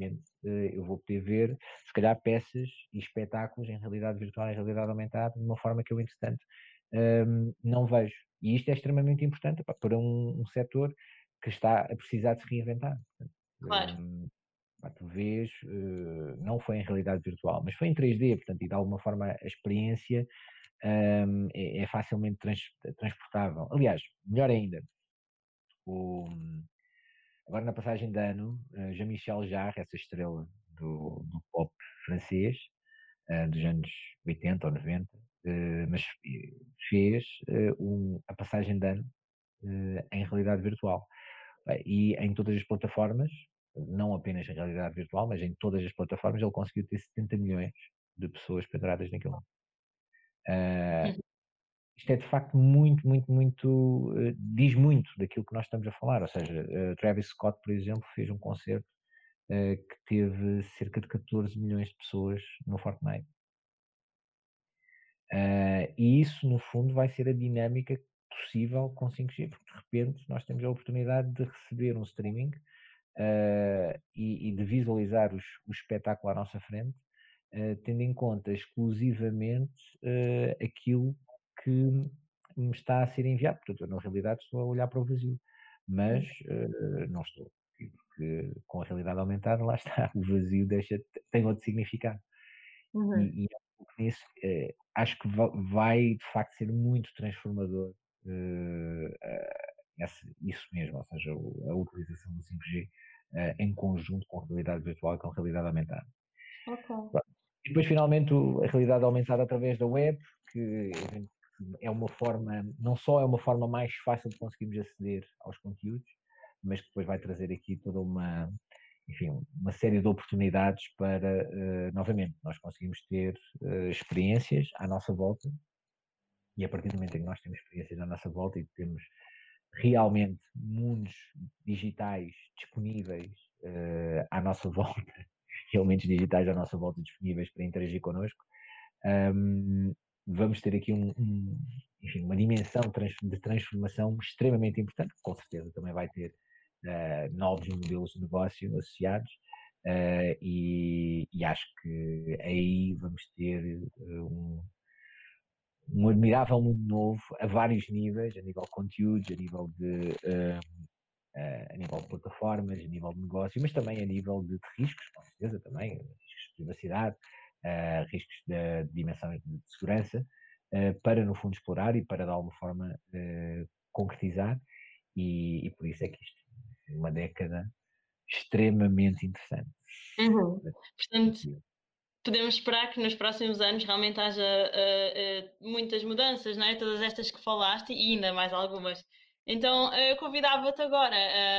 Eh, eu vou poder ver, se calhar, peças e espetáculos em realidade virtual e realidade aumentada de uma forma que eu, entretanto, um, não vejo. E isto é extremamente importante para um, um setor que está a precisar de se reinventar. Claro. Um, tu vês, uh, não foi em realidade virtual, mas foi em 3D, portanto, e de alguma forma a experiência um, é, é, facilmente trans, transportável. Aliás, melhor ainda, o, agora na passagem de ano, uh, Jean-Michel Jarre, essa estrela do, do pop francês, uh, dos anos 80 ou 90, uh, mas fez um, a passagem de ano em realidade virtual. E em todas as plataformas, não apenas em realidade virtual, mas em todas as plataformas, ele conseguiu ter 70 milhões de pessoas penduradas naquilo. Uh, isto é de facto muito, muito, muito, uh, diz muito daquilo que nós estamos a falar. Ou seja, uh, Travis Scott, por exemplo, fez um concerto uh, que teve cerca de 14 milhões de pessoas no Fortnite. e isso, no fundo, vai ser a dinâmica possível com 5G, porque de repente nós temos a oportunidade de receber um streaming e, e, de visualizar os, o espetáculo à nossa frente, tendo em conta exclusivamente aquilo que me está a ser enviado. Portanto, eu, na realidade, estou a olhar para o vazio, mas uh, não estou. Porque com a realidade aumentada, lá [LAUGHS] está, o vazio deixa, tem outro significado. Uhum. E, e nisso, uh, acho que vai, de facto, ser muito transformador uh, esse, isso mesmo, ou seja, a utilização do 5G em conjunto com a realidade virtual e com a realidade aumentada. Okay. E depois, finalmente, a realidade aumentada através da web, que é uma forma, não só é uma forma mais fácil de conseguirmos aceder aos conteúdos, mas que depois vai trazer aqui toda uma, enfim, uma série de oportunidades para, uh, novamente, nós conseguimos ter uh, experiências à nossa volta e a partir do momento em que nós temos experiências à nossa volta e temos realmente mundos digitais disponíveis uh, à nossa [LAUGHS] volta, elementos digitais à nossa volta disponíveis para interagir connosco, um, vamos ter aqui um, um, enfim, uma dimensão de transformação extremamente importante, com certeza também vai ter uh, novos modelos de negócio associados, uh, e, e, acho que aí vamos ter uh, um, um admirável mundo novo a vários níveis, a nível de conteúdos, a nível de a nível de plataformas, a nível de negócio, mas também a nível de, de riscos, com certeza também, riscos de privacidade, uh, riscos de, de dimensões de segurança, uh, para no fundo explorar e para de alguma forma uh, concretizar, e, e, por isso é que isto é uma década extremamente interessante. Uhum. Portanto, podemos esperar que nos próximos anos realmente haja muitas mudanças, não é? Todas estas que falaste e ainda mais algumas. Então, eu convidava-te agora,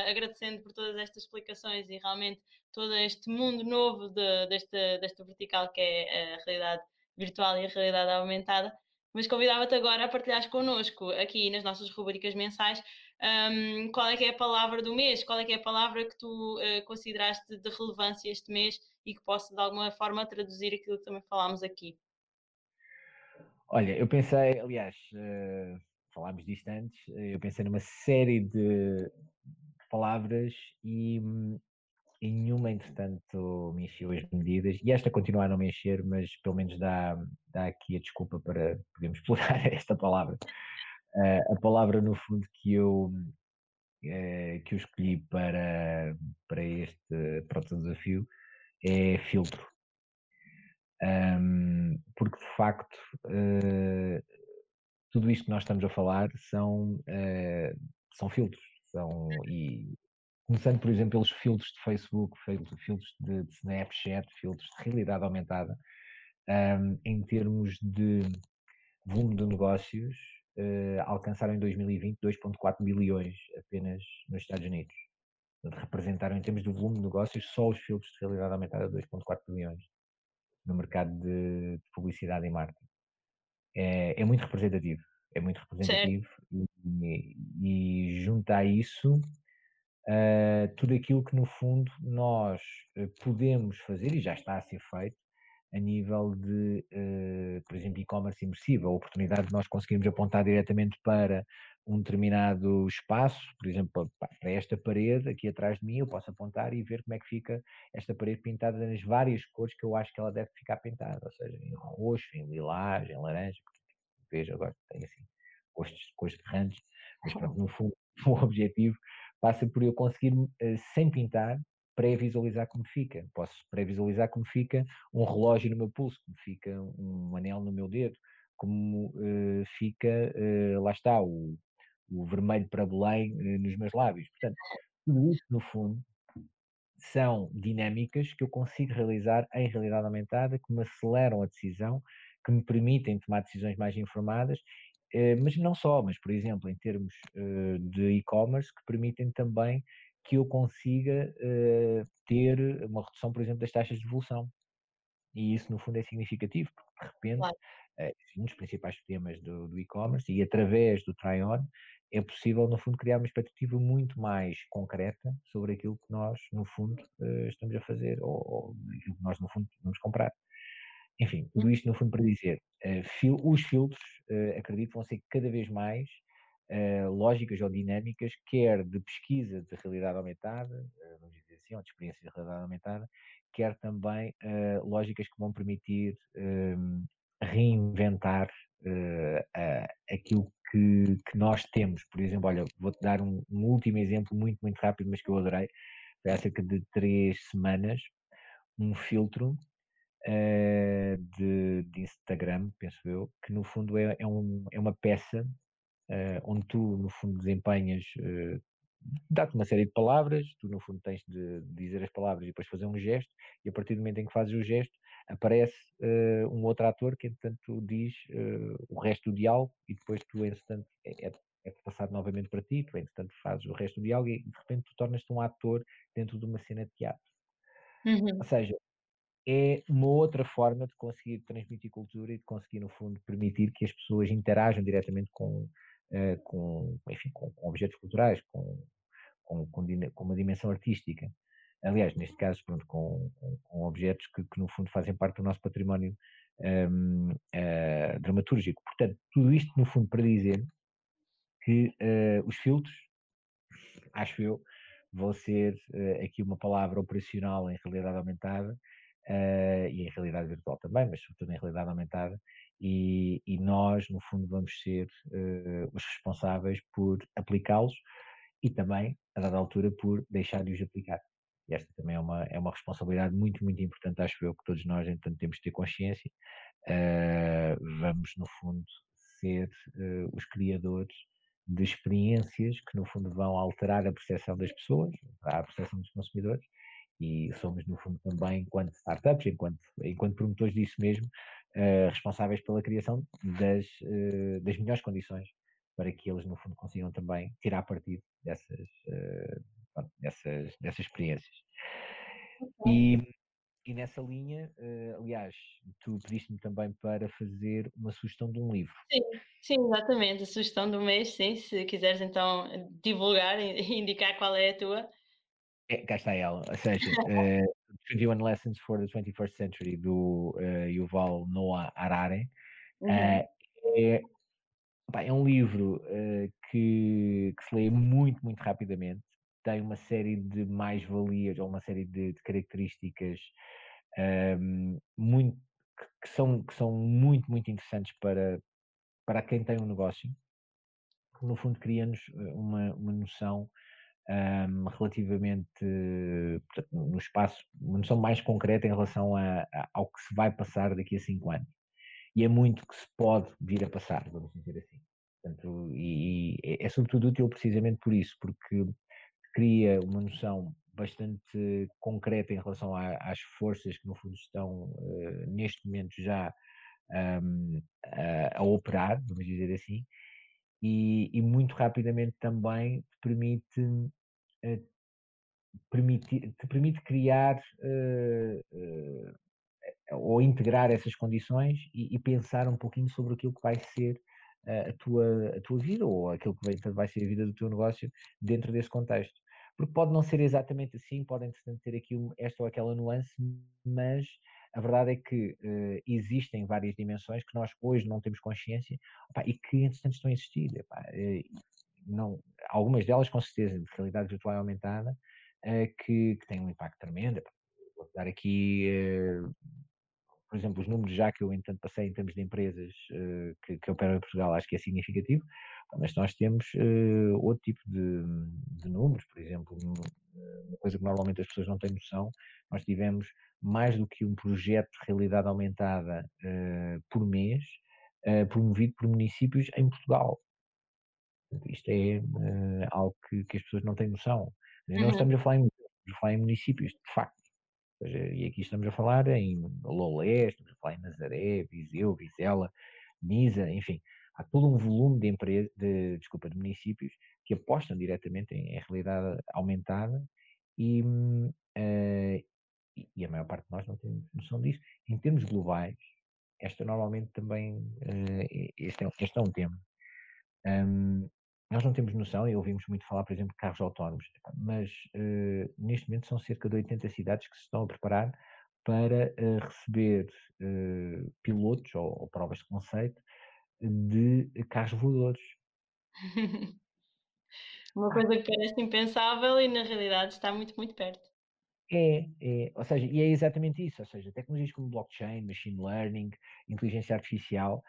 agradecendo por todas estas explicações e realmente todo este mundo novo de, desta, desta vertical que é a realidade virtual e a realidade aumentada. Mas convidava-te agora a partilhares connosco aqui nas nossas rubricas mensais um, qual é que é a palavra do mês, qual é que é a palavra que tu uh, consideraste de relevância este mês e que possa de alguma forma traduzir aquilo que também falámos aqui. Olha, eu pensei, aliás, uh, falámos disto antes, eu pensei numa série de palavras e hum, e nenhuma, entretanto, me encheu as medidas, e esta continua a não me encher, mas pelo menos dá, dá aqui a desculpa para podermos explorar [LAUGHS] esta palavra. Uh, a palavra, no fundo, que eu, uh, que eu escolhi para, para este proto desafio é filtro. Um, porque, de facto, uh, tudo isto que nós estamos a falar são, são filtros. São, e começando, por exemplo, pelos filtros de Facebook, filtros de, de Snapchat, filtros de realidade aumentada, um, em termos de volume de negócios, uh, alcançaram em 2020 2,4 bilhões apenas nos Estados Unidos. representaram em termos de volume de negócios só os filtros de realidade aumentada 2,4 bilhões no mercado de, de, publicidade e marketing. É, é, muito representativo, é muito representativo e, e junto a isso uh, tudo aquilo que no fundo nós uh, podemos fazer e já está a ser feito a nível de, uh, por exemplo, e-commerce imersivo, a oportunidade de nós conseguirmos apontar diretamente para um determinado espaço, por exemplo, para esta parede aqui atrás de mim, eu posso apontar e ver como é que fica esta parede pintada nas várias cores que eu acho que ela deve ficar pintada, ou seja, em roxo, em lilás, em laranja, veja agora tem assim cores, cores terrantes, mas pronto, no fundo [LAUGHS] o objetivo passa por eu conseguir, eh, sem pintar, pré-visualizar como fica. Posso pré-visualizar como fica um relógio no meu pulso, como fica um anel no meu dedo, como uh, fica, uh, lá está, o, o vermelho para Belém uh, nos meus lábios. Portanto, tudo isso, no fundo, são dinâmicas que eu consigo realizar em realidade aumentada, que me aceleram a decisão, que me permitem tomar decisões mais informadas mas não só, mas por exemplo, em termos de e-commerce, que permitem também que eu consiga eh, ter uma redução, por exemplo, das taxas de devolução. E isso, no fundo, é significativo, porque de repente claro. uh, um dos principais temas do, do e-commerce, e através do try-on é possível, no fundo, criar uma expectativa muito mais concreta sobre aquilo que nós, no fundo, uh, estamos a fazer ou, ou aquilo que nós, no fundo, vamos comprar. Enfim, tudo isto, no fundo, para dizer, fil os filtros, acredito, vão ser cada vez mais lógicas ou dinâmicas, quer de pesquisa de realidade aumentada, vamos dizer assim, ou de experiência de realidade aumentada, quer também uh, lógicas que vão permitir uh, reinventar uh, aquilo que, que, nós temos. Por exemplo, olha, vou-te dar um, um, último exemplo muito, muito rápido, mas que eu adorei. Foi há cerca de três semanas, um filtro de, de, Instagram, penso eu, que no fundo é, é, um, é uma peça onde tu, no fundo, desempenhas dá-te uma série de palavras, tu no fundo tens de dizer as palavras e depois fazer um gesto, e a partir do momento em que fazes o gesto, aparece uh, um outro ator que entretanto diz uh, o resto do diálogo e depois tu entretanto é, é, é, passado novamente para ti, tu entretanto fazes o resto do diálogo e de repente tu tornas-te um ator dentro de uma cena de teatro. Uhum. Ou seja, é uma outra forma de conseguir transmitir cultura e de conseguir no fundo permitir que as pessoas interajam diretamente com com, enfim, com, com, objetos culturais, com, com, com, uma dimensão artística. Aliás, neste caso, pronto, com, objetos que, que, no fundo fazem parte do nosso património um, uh, eh, dramatúrgico. Portanto, tudo isto no fundo para dizer que uh, os filtros, acho eu, vão ser aqui uma palavra operacional em realidade aumentada uh, e em realidade virtual também, mas sobretudo em realidade aumentada, e, e nós, no fundo, vamos ser uh, os responsáveis por aplicá-los e também, a dada altura, por deixar de os aplicar. E esta também é uma, é uma responsabilidade muito, muito importante, acho eu, que todos nós, entanto, temos de ter consciência. Uh, vamos, no fundo, ser uh, os criadores de experiências que, no fundo, vão alterar a percepção das pessoas, a percepção dos consumidores, e somos, no fundo, também, enquanto startups, enquanto, enquanto promotores disso mesmo, uh, responsáveis pela criação das, uh, das melhores condições para que eles, no fundo, consigam também tirar partido dessas, uh, dessas, dessas experiências. E, e nessa linha, aliás, tu pediste-me também para fazer uma sugestão de um livro. Sim, sim, exatamente, a sugestão do mês, sim, se quiseres então divulgar e [LAUGHS] indicar qual é a tua. É, cá está ela, ou seja, [LAUGHS] uh, 21 Lessons for the 21st Century do uh, Yuval Noah Harari. Uhum. Uh, é, pá, é, um livro uh, que, que, se lê muito, muito rapidamente. Tem uma série de mais-valias ou uma série de, de características um, ehm, muito, que, são, que são muito, muito interessantes para, para quem tem um negócio. No fundo, cria-nos uma, uma noção um, relativamente no espaço, uma noção mais concreta em relação a, a, ao que se vai passar daqui a cinco anos. E é muito que se pode vir a passar, vamos dizer assim. Portanto, e, e é, é sobretudo útil precisamente por isso, porque cria uma noção bastante concreta em relação a, às forças que no fundo estão uh, neste momento já um, a, a, operar, vamos dizer assim, e, e, muito rapidamente também permite permite, te permite criar uh, uh, ou integrar essas condições e, e, pensar um pouquinho sobre aquilo que vai ser a, tua, a tua vida ou aquilo que vai, vai ser a vida do teu negócio dentro desse contexto. Porque pode não ser exatamente assim, pode entretanto ter aqui esta ou aquela nuance, mas a verdade é que uh, existem várias dimensões que nós hoje não temos consciência e que, entretanto, estão a existir. Não, algumas delas, com certeza, de realidade virtual aumentada, uh, que, que, têm um impacto tremendo. Vou dar aqui, por exemplo, os números já que eu, entanto, passei em termos de empresas que, que operam em Portugal, acho que é significativo, mas nós temos outro tipo de, de números, por exemplo, uma coisa que normalmente as pessoas não têm noção, nós tivemos mais do que um projeto de realidade aumentada por mês, promovido por municípios em Portugal. Isto é uh, algo que, que, as pessoas não têm noção. Uhum. Não estamos a falar em, estamos a falar em municípios, de facto. Seja, e aqui estamos a falar em Lolé, estamos a falar em Nazaré, Viseu, Vizela, Nisa, enfim. Há todo um volume de, empresas, de, desculpa, de municípios que apostam diretamente em, em realidade aumentada e, uh, e, a maior parte de nós não tem noção disso. Em termos globais, esta normalmente também, uh, este, é, este é um tema. Um, nós não temos noção, e ouvimos muito falar, por exemplo, de carros autónomos, mas uh, neste momento são cerca de 80 cidades que se estão a preparar para uh, receber uh, pilotos ou, ou, provas de conceito de carros voadores. [LAUGHS] Uma coisa que parece impensável e na realidade está muito, muito perto. É, é, ou seja, e é exatamente isso, ou seja, tecnologias como blockchain, machine learning, inteligência artificial,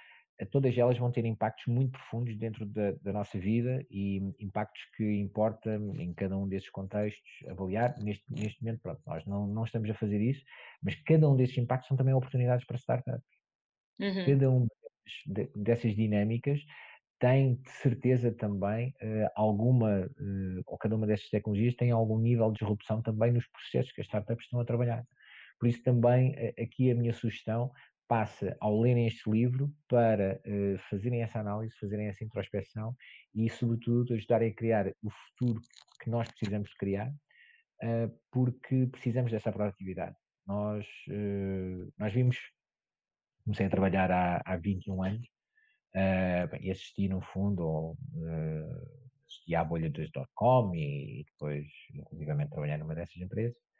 todas elas vão ter impactos muito profundos dentro da, da, nossa vida e impactos que importa em cada um desses contextos avaliar. Neste, neste momento, pronto, nós não, não estamos a fazer isso, mas cada um desses impactos são também oportunidades para startups. Uhum. Cada um dessas dinâmicas tem de certeza também uh, alguma, uh, ou cada uma destas tecnologias tem algum nível de disrupção também nos processos que as startups estão a trabalhar. Por isso também uh, aqui a minha sugestão passa ao lerem este livro para fazerem essa análise, fazerem essa introspeção e sobretudo ajudarem a criar o futuro que nós precisamos de criar, porque precisamos dessa proatividade. Nós, nós vimos, comecei a trabalhar há, há 21 anos, uh, bem, assisti no fundo, uh, assisti à bolha das dot-com e, e, depois, inclusivamente, trabalhei numa dessas empresas.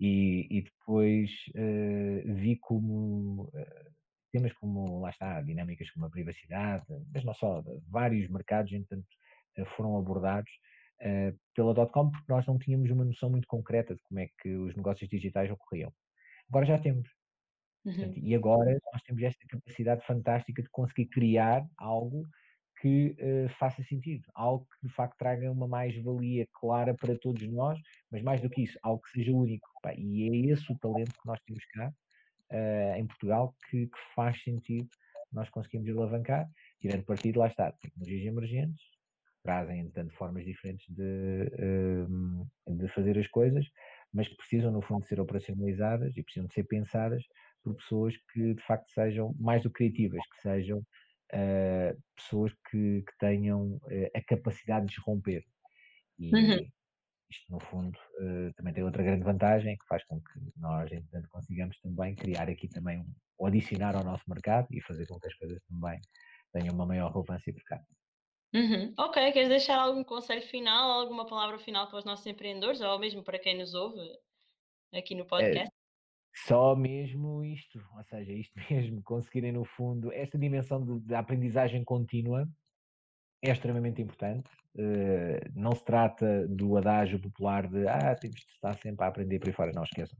E, e depois uh, vi como temas como, lá está, dinâmicas como a privacidade, mas não só, vários mercados, entanto, foram abordados uh, pela dot-com porque nós não tínhamos uma noção muito concreta de como é que os negócios digitais ocorriam. Agora já temos. Portanto, uhum. e agora nós temos esta capacidade fantástica de conseguir criar algo que uh, faça sentido, algo que de facto traga uma mais-valia clara para todos nós, mas mais do que isso, algo que seja único. Pá, e é esse o talento que nós temos cá uh, em Portugal que, que, faz sentido nós conseguimos alavancar, tirando partido, lá está, tecnologias emergentes, trazem tanto formas diferentes de, uh, de fazer as coisas, mas que precisam, no fundo, de ser operacionalizadas e precisam de ser pensadas por pessoas que de facto sejam mais do que criativas, que sejam uh, pessoas que, que tenham uh, a capacidade de romper. E uhum. Isto, no fundo, uh, também tem outra grande vantagem que faz com que nós, entretanto, consigamos também criar aqui também, um, ou adicionar ao nosso mercado e fazer com que as coisas também tenham uma maior relevância por cá. Uhum. Ok, queres deixar algum conselho final, alguma palavra final para os nossos empreendedores ou mesmo para quem nos ouve aqui no podcast? Só mesmo isto, ou seja, isto [LAUGHS] mesmo, conseguirem no fundo, esta dimensão de aprendizagem contínua é extremamente importante. Uh, não se trata do adágio popular de ah, temos de estar sempre a aprender por aí fora, não esqueçam.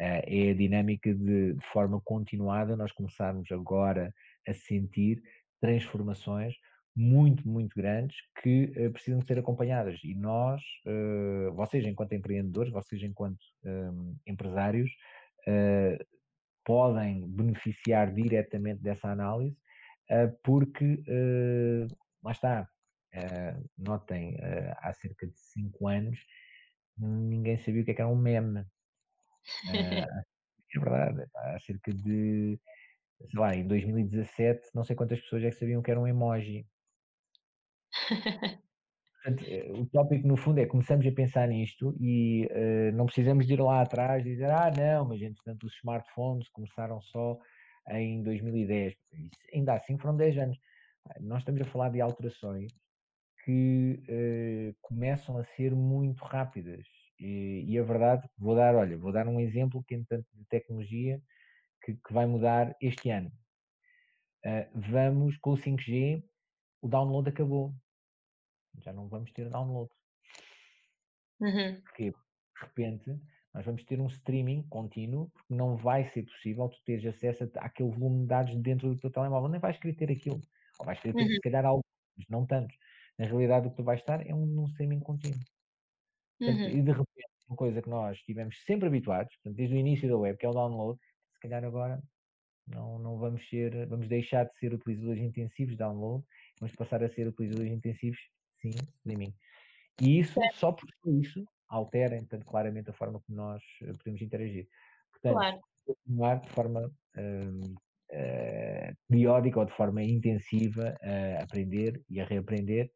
Uh, é a dinâmica de, de forma continuada nós começarmos agora a sentir transformações muito, muito grandes que uh, precisam ser acompanhadas. E nós, uh, vocês enquanto empreendedores, vocês enquanto um, empresários, uh, podem beneficiar diretamente dessa análise, porque, lá está, notem, há cerca de 5 anos ninguém sabia o que, é que era um meme. [LAUGHS] é verdade, há cerca de, sei lá, em 2017, não sei quantas pessoas é que sabiam que era um emoji. [LAUGHS] Portanto, eh, o tópico, no fundo, é começamos a pensar nisto e uh, não precisamos de ir lá atrás e dizer, ah, não, mas entretanto os smartphones começaram só em 2010. Isso, ainda assim foram 10 anos. Nós estamos a falar de alterações que uh, começam a ser muito rápidas. E, e, a verdade, vou dar, olha, vou dar um exemplo que, entretanto, de tecnologia que, que vai mudar este ano. Uh, vamos com o 5G, o download acabou já não vamos ter download. Uhum. Porque, de repente, nós vamos ter um streaming contínuo, porque não vai ser possível tu teres acesso àquele volume de dados dentro do teu telemóvel, nem vais querer ter aquilo. Ou vais querer ter, uhum. se calhar, algo, mas não tantos. Na realidade, o que tu vais estar é um, um streaming contínuo. Portanto, uhum. E de repente, uma coisa que nós estivemos sempre habituados, portanto, desde o início da web, que é o download, se calhar agora não, não vamos ser, vamos deixar de ser utilizadores intensivos de download, vamos passar a ser utilizadores intensivos sim, streaming. E isso, é. só por isso, altera, então, claramente a forma como nós eh, podemos interagir. Portanto, claro. continuar de forma uh, uh, periódica ou de forma intensiva a aprender e a reaprender,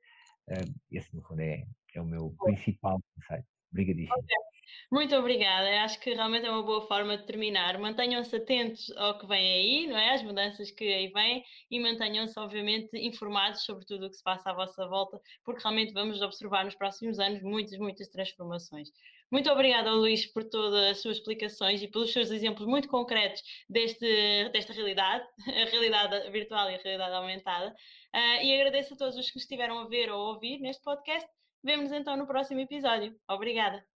uh, esse no fundo é, é o meu principal conceito. Obrigadíssimo. Okay. Muito obrigada. Acho que realmente é uma boa forma de terminar. Mantenham-se atentos ao que vem aí, não é? As mudanças que aí vêm e mantenham-se, obviamente, informados sobre tudo o que se passa à vossa volta, porque realmente vamos observar nos próximos anos muitas, muitas transformações. Muito obrigada, Luís, por todas as suas explicações e pelos seus exemplos muito concretos deste, desta realidade, [LAUGHS] a realidade virtual e a realidade aumentada. Uh, e agradeço a todos os que estiveram a ver ou a ouvir neste podcast. Vemo-nos então no próximo episódio. Obrigada.